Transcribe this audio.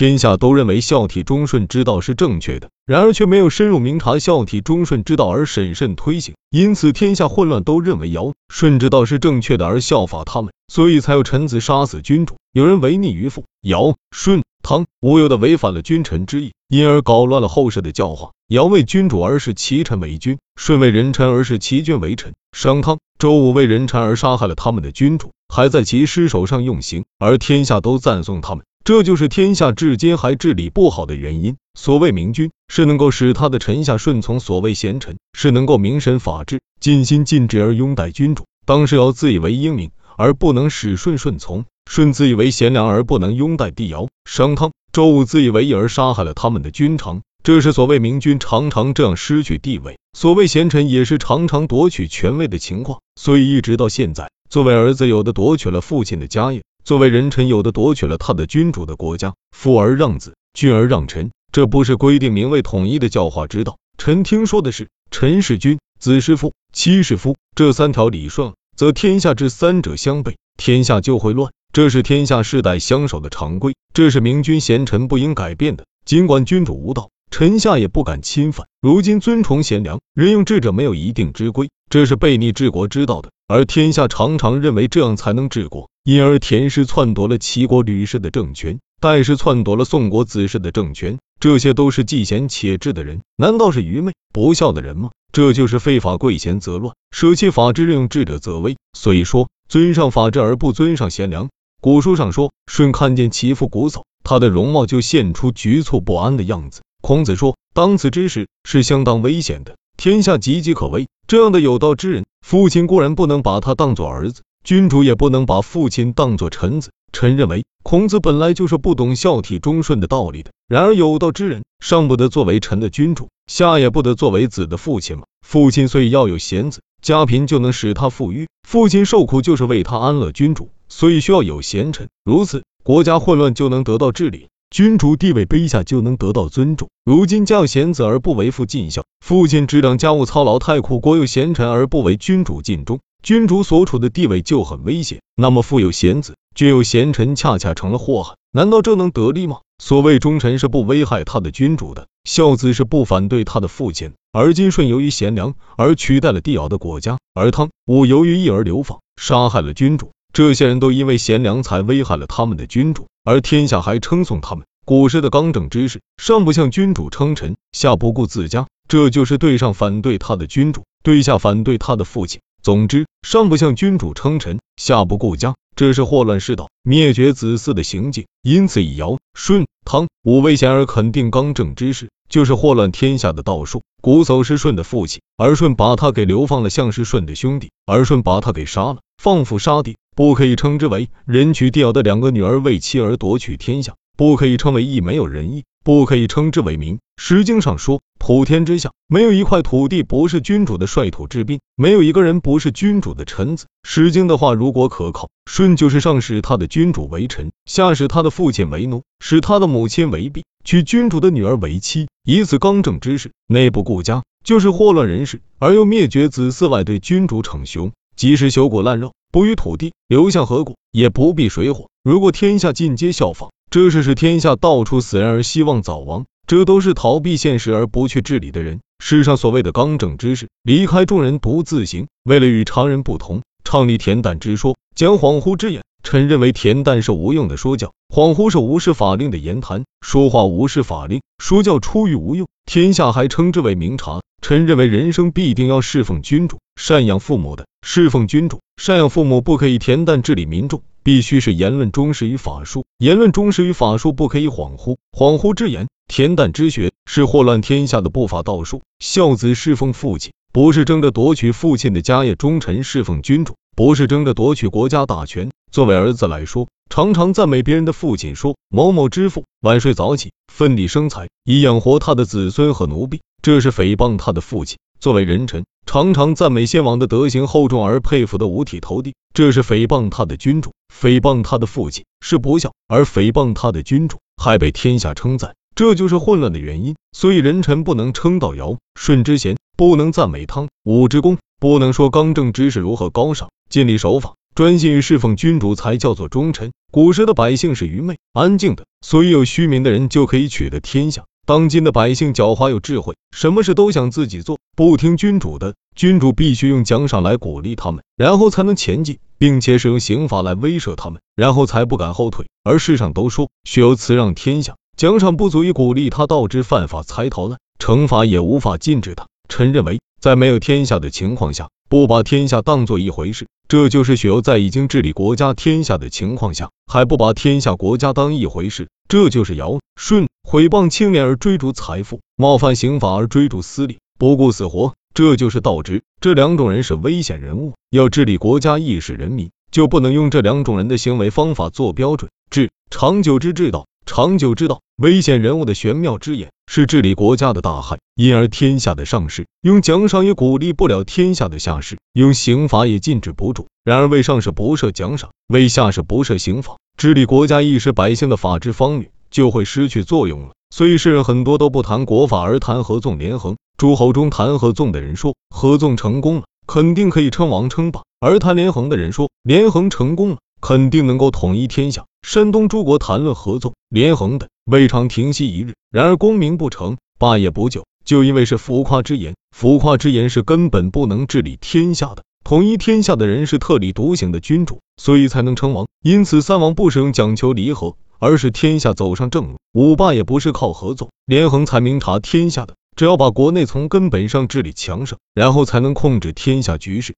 天下都认为孝悌忠顺之道是正确的，然而却没有深入明察孝悌忠顺之道而审慎推行，因此天下混乱，都认为尧舜之道是正确的而效法他们，所以才有臣子杀死君主，有人违逆于父。尧舜汤无由的违反了君臣之义，因而搞乱了后世的教化。尧为君主而使其臣为君，舜为人臣而使其君为臣。商汤周武为人臣而杀害了他们的君主，还在其尸首上用刑，而天下都赞颂他们。这就是天下至今还治理不好的原因。所谓明君，是能够使他的臣下顺从；所谓贤臣，是能够明审法治，尽心尽职而拥戴君主。当时尧自以为英明，而不能使舜顺从；舜自以为贤良，而不能拥戴帝尧。商汤、周武自以为义而杀害了他们的君臣。这是所谓明君常常这样失去地位，所谓贤臣也是常常夺取权位的情况。所以一直到现在，作为儿子，有的夺取了父亲的家业。作为人臣，有的夺取了他的君主的国家，父而让子，君而让臣，这不是规定名位统一的教化之道。臣听说的是，臣是君，子是父，妻是夫，这三条理顺，则天下之三者相悖，天下就会乱。这是天下世代相守的常规，这是明君贤臣不应改变的。尽管君主无道，臣下也不敢侵犯。如今尊崇贤良，任用智者，没有一定之规，这是背逆治国之道的。而天下常常认为这样才能治国。因而，田氏篡夺了齐国吕氏的政权，戴氏篡夺了宋国子氏的政权，这些都是既贤且智的人，难道是愚昧不孝的人吗？这就是废法贵贤则乱，舍弃法治任用智者则危。所以说，尊上法治而不尊上贤良。古书上说，舜看见其父瞽叟，他的容貌就现出局促不安的样子。孔子说，当此之时是相当危险的，天下岌岌可危。这样的有道之人，父亲固然不能把他当做儿子。君主也不能把父亲当作臣子。臣认为，孔子本来就是不懂孝悌忠顺的道理的。然而有道之人，上不得作为臣的君主，下也不得作为子的父亲吗？父亲虽要有贤子，家贫就能使他富裕；父亲受苦就是为他安乐。君主所以需要有贤臣，如此国家混乱就能得到治理，君主地位卑下就能得到尊重。如今家有贤子而不为父尽孝，父亲执掌家务操劳太苦；国有贤臣而不为君主尽忠。君主所处的地位就很危险，那么富有贤子，君有贤臣，恰恰成了祸害。难道这能得利吗？所谓忠臣是不危害他的君主的，孝子是不反对他的父亲。而今顺由于贤良而取代了帝尧的国家，而汤武由于义而流放，杀害了君主。这些人都因为贤良才危害了他们的君主，而天下还称颂他们。古时的刚正之士，上不向君主称臣，下不顾自家，这就是对上反对他的君主，对下反对他的父亲。总之，上不向君主称臣，下不顾家，这是祸乱世道、灭绝子嗣的行径。因此，以尧、舜、汤武为贤而肯定刚正之士，就是祸乱天下的道术。瞽叟是舜的父亲，而舜把他给流放了，像是舜的兄弟，而舜把他给杀了，放父杀弟，不可以称之为人娶帝尧的两个女儿为妻而夺取天下，不可以称为义，没有仁义。不可以称之为民。诗经上说，普天之下没有一块土地不是君主的率土之滨，没有一个人不是君主的臣子。诗经的话如果可靠，舜就是上使他的君主为臣，下使他的父亲为奴，使他的母亲为婢，娶君主的女儿为妻，以此刚正之事，内不顾家，就是祸乱人世，而又灭绝子嗣外，对君主逞雄，即使朽骨烂肉，不与土地流向河谷，也不避水火。如果天下尽皆效仿。这是使天下到处死人而希望早亡，这都是逃避现实而不去治理的人。世上所谓的刚正之士，离开众人独自行，为了与常人不同，倡立恬淡之说，讲恍惚之言。臣认为恬淡是无用的说教，恍惚是无视法令的言谈，说话无视法令，说教出于无用。天下还称之为明察。臣认为人生必定要侍奉君主，赡养父母的。侍奉君主，赡养父母，不可以恬淡治理民众。必须是言论忠实于法术，言论忠实于法术，不可以恍惚。恍惚之言，恬淡之学，是祸乱天下的不法道术。孝子侍奉父亲，不是争着夺取父亲的家业；忠臣侍奉君主，不是争着夺取国家大权。作为儿子来说，常常赞美别人的父亲，说某某之父晚睡早起，奋力生财，以养活他的子孙和奴婢，这是诽谤他的父亲。作为人臣，常常赞美先王的德行厚重而佩服的五体投地，这是诽谤他的君主，诽谤他的父亲是不孝，而诽谤他的君主还被天下称赞，这就是混乱的原因。所以人臣不能称道尧舜之贤，不能赞美汤武之功，不能说刚正之士如何高尚，尽力守法。专心于侍奉君主才叫做忠臣。古时的百姓是愚昧、安静的，所以有虚名的人就可以取得天下。当今的百姓狡猾有智慧，什么事都想自己做，不听君主的。君主必须用奖赏来鼓励他们，然后才能前进，并且使用刑罚来威慑他们，然后才不敢后退。而世上都说，学有辞让天下，奖赏不足以鼓励他，导致犯法才逃难，惩罚也无法禁止他。臣认为，在没有天下的情况下，不把天下当做一回事，这就是许攸在已经治理国家天下的情况下，还不把天下国家当一回事，这就是尧舜毁谤清廉而追逐财富，冒犯刑法而追逐私利，不顾死活，这就是道直。这两种人是危险人物，要治理国家、意识人民，就不能用这两种人的行为方法做标准。治长久之治道。长久之道，危险人物的玄妙之眼是治理国家的大害，因而天下的上士用奖赏也鼓励不了天下的下士，用刑罚也禁止不住。然而为上士不设奖赏，为下士不设刑罚，治理国家、意识百姓的法治方略就会失去作用了。所以世人很多都不谈国法，而谈合纵连横。诸侯中谈合纵的人说，合纵成功了，肯定可以称王称霸；而谈连横的人说，连横成功了，肯定能够统一天下。山东诸国谈论合纵连横的，未尝停息一日。然而功名不成，霸业不就，就因为是浮夸之言。浮夸之言是根本不能治理天下的。统一天下的人是特立独行的君主，所以才能称王。因此三王不使用讲求离合，而是天下走上正路。五霸也不是靠合作连横才明察天下的，只要把国内从根本上治理强盛，然后才能控制天下局势。